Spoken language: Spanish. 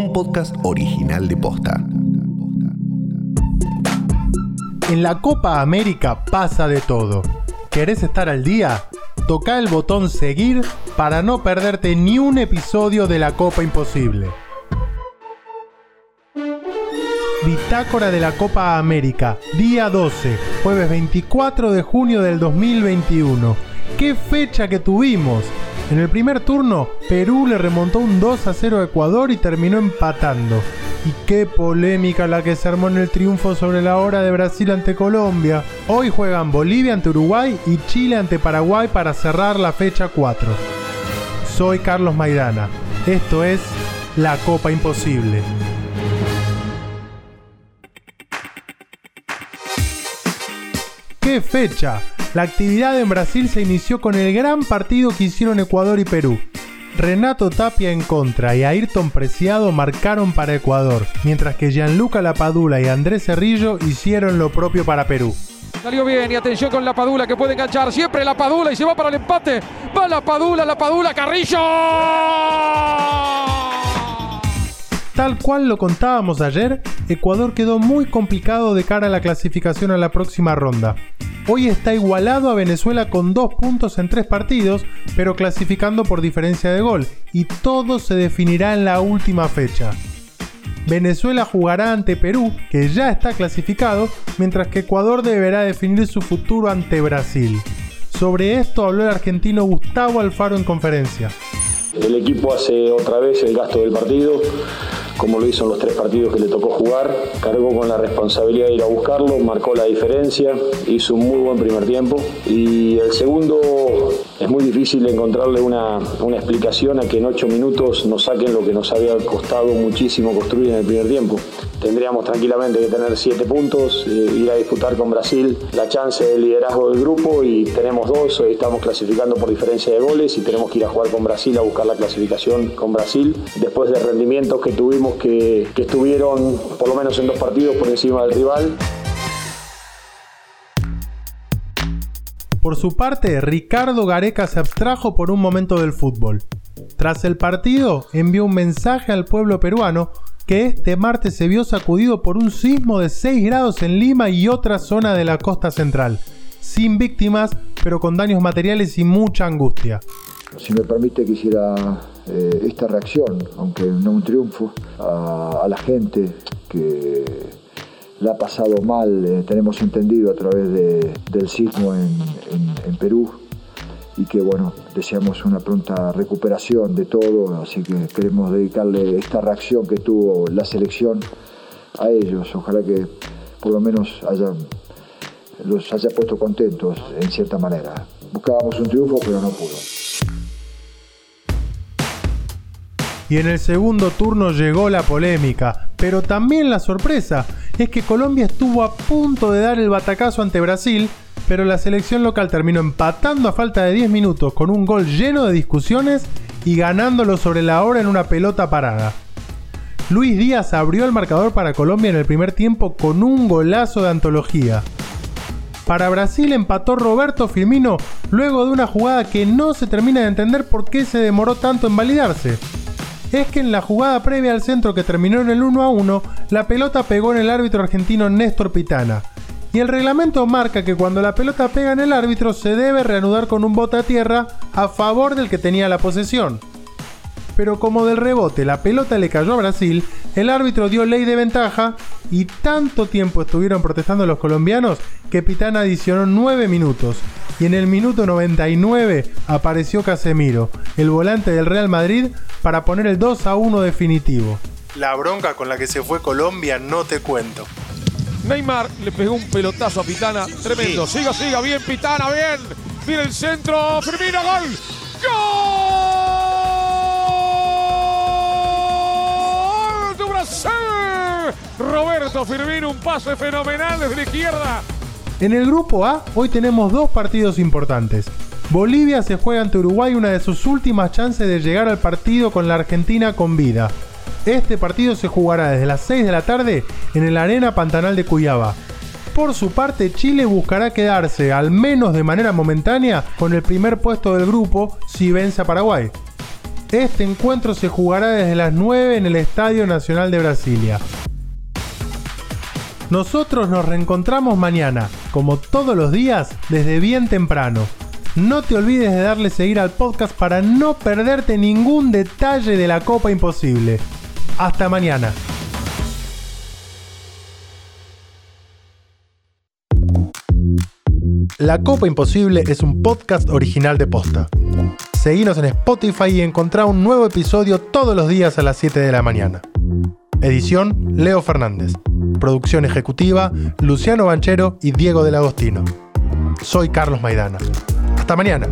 un podcast original de Posta. En la Copa América pasa de todo. ¿Querés estar al día? Toca el botón seguir para no perderte ni un episodio de la Copa Imposible. Bitácora de la Copa América, día 12, jueves 24 de junio del 2021. ¡Qué fecha que tuvimos! En el primer turno, Perú le remontó un 2 a 0 a Ecuador y terminó empatando. Y qué polémica la que se armó en el triunfo sobre la hora de Brasil ante Colombia. Hoy juegan Bolivia ante Uruguay y Chile ante Paraguay para cerrar la fecha 4. Soy Carlos Maidana. Esto es La Copa Imposible. ¡Qué fecha! La actividad en Brasil se inició con el gran partido que hicieron Ecuador y Perú. Renato Tapia en contra y Ayrton Preciado marcaron para Ecuador, mientras que Gianluca Lapadula y Andrés Cerrillo hicieron lo propio para Perú. Salió bien y atención con la Padula que puede enganchar siempre la Padula y se va para el empate. Va la Padula, la Padula, Carrillo. Tal cual lo contábamos ayer, Ecuador quedó muy complicado de cara a la clasificación a la próxima ronda. Hoy está igualado a Venezuela con dos puntos en tres partidos, pero clasificando por diferencia de gol, y todo se definirá en la última fecha. Venezuela jugará ante Perú, que ya está clasificado, mientras que Ecuador deberá definir su futuro ante Brasil. Sobre esto habló el argentino Gustavo Alfaro en conferencia. El equipo hace otra vez el gasto del partido, como lo hizo en los tres partidos que le tocó jugar, cargó con la responsabilidad de ir a buscarlo, marcó la diferencia, hizo un muy buen primer tiempo. Y el segundo es muy difícil encontrarle una, una explicación a que en ocho minutos nos saquen lo que nos había costado muchísimo construir en el primer tiempo. Tendríamos tranquilamente que tener siete puntos, eh, ir a disputar con Brasil la chance de liderazgo del grupo y tenemos dos, hoy estamos clasificando por diferencia de goles y tenemos que ir a jugar con Brasil a buscar la clasificación con Brasil después de rendimientos que tuvimos que, que estuvieron por lo menos en dos partidos por encima del rival. Por su parte, Ricardo Gareca se abstrajo por un momento del fútbol. Tras el partido, envió un mensaje al pueblo peruano que este martes se vio sacudido por un sismo de 6 grados en Lima y otra zona de la costa central, sin víctimas, pero con daños materiales y mucha angustia. Si me permite, quisiera eh, esta reacción, aunque no un triunfo, a, a la gente que la ha pasado mal, eh, tenemos entendido a través de, del sismo en, en, Perú y que bueno, deseamos una pronta recuperación de todo, así que queremos dedicarle esta reacción que tuvo la selección a ellos, ojalá que por lo menos hayan, los haya puesto contentos en cierta manera. Buscábamos un triunfo pero no pudo. Y en el segundo turno llegó la polémica, pero también la sorpresa es que Colombia estuvo a punto de dar el batacazo ante Brasil, pero la selección local terminó empatando a falta de 10 minutos con un gol lleno de discusiones y ganándolo sobre la hora en una pelota parada. Luis Díaz abrió el marcador para Colombia en el primer tiempo con un golazo de antología. Para Brasil empató Roberto Firmino luego de una jugada que no se termina de entender por qué se demoró tanto en validarse es que en la jugada previa al centro que terminó en el 1 a 1, la pelota pegó en el árbitro argentino Néstor Pitana. Y el reglamento marca que cuando la pelota pega en el árbitro se debe reanudar con un bote a tierra a favor del que tenía la posesión. Pero como del rebote la pelota le cayó a Brasil, el árbitro dio ley de ventaja y tanto tiempo estuvieron protestando los colombianos que Pitana adicionó 9 minutos. Y en el minuto 99 apareció Casemiro, el volante del Real Madrid, para poner el 2 a 1 definitivo. La bronca con la que se fue Colombia no te cuento. Neymar le pegó un pelotazo a Pitana, tremendo. Sí. Siga, siga, bien Pitana, bien. Viene el centro, Firmino. ¡Gol! Firmino, un pase fenomenal desde la izquierda. En el grupo A, hoy tenemos dos partidos importantes. Bolivia se juega ante Uruguay una de sus últimas chances de llegar al partido con la Argentina con vida. Este partido se jugará desde las 6 de la tarde en el Arena Pantanal de Cuyaba. Por su parte, Chile buscará quedarse, al menos de manera momentánea, con el primer puesto del grupo si vence a Paraguay. Este encuentro se jugará desde las 9 en el Estadio Nacional de Brasilia. Nosotros nos reencontramos mañana, como todos los días, desde bien temprano. No te olvides de darle seguir al podcast para no perderte ningún detalle de la Copa Imposible. Hasta mañana. La Copa Imposible es un podcast original de Posta. Seguinos en Spotify y encontrá un nuevo episodio todos los días a las 7 de la mañana. Edición Leo Fernández. Producción ejecutiva Luciano Banchero y Diego del Agostino. Soy Carlos Maidana. Hasta mañana.